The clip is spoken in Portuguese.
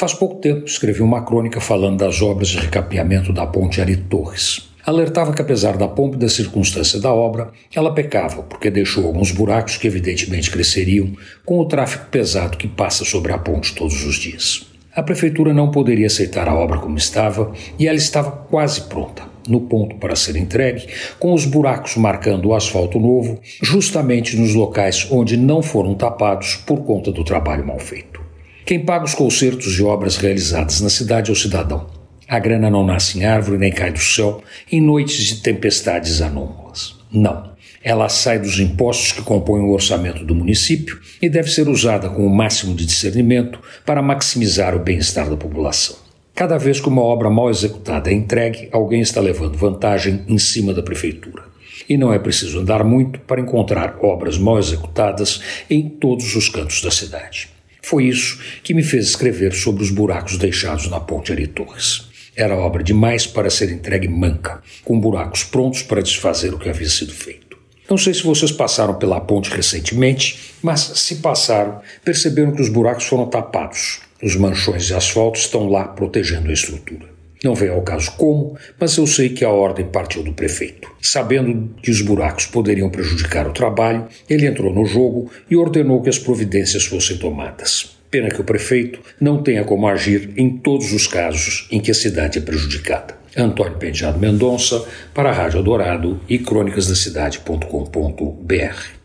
Faz pouco tempo escrevi uma crônica falando das obras de recapeamento da ponte Ari Torres. Alertava que, apesar da pompa e da circunstância da obra, ela pecava, porque deixou alguns buracos que evidentemente cresceriam com o tráfego pesado que passa sobre a ponte todos os dias. A prefeitura não poderia aceitar a obra como estava e ela estava quase pronta, no ponto para ser entregue, com os buracos marcando o asfalto novo, justamente nos locais onde não foram tapados por conta do trabalho mal feito. Quem paga os concertos e obras realizadas na cidade é o cidadão. A grana não nasce em árvore nem cai do céu em noites de tempestades anômalas. Não. Ela sai dos impostos que compõem o orçamento do município e deve ser usada com o máximo de discernimento para maximizar o bem-estar da população. Cada vez que uma obra mal executada é entregue, alguém está levando vantagem em cima da prefeitura. E não é preciso andar muito para encontrar obras mal executadas em todos os cantos da cidade. Foi isso que me fez escrever sobre os buracos deixados na ponte Ari Torres. Era obra demais para ser entregue manca, com buracos prontos para desfazer o que havia sido feito. Não sei se vocês passaram pela ponte recentemente, mas se passaram, perceberam que os buracos foram tapados. Os manchões de asfalto estão lá protegendo a estrutura. Não veio ao caso como, mas eu sei que a ordem partiu do prefeito. Sabendo que os buracos poderiam prejudicar o trabalho, ele entrou no jogo e ordenou que as providências fossem tomadas. Pena que o prefeito não tenha como agir em todos os casos em que a cidade é prejudicada. Antônio Penteado Mendonça, para a Rádio Dourado e crônicasdacidade.com.br.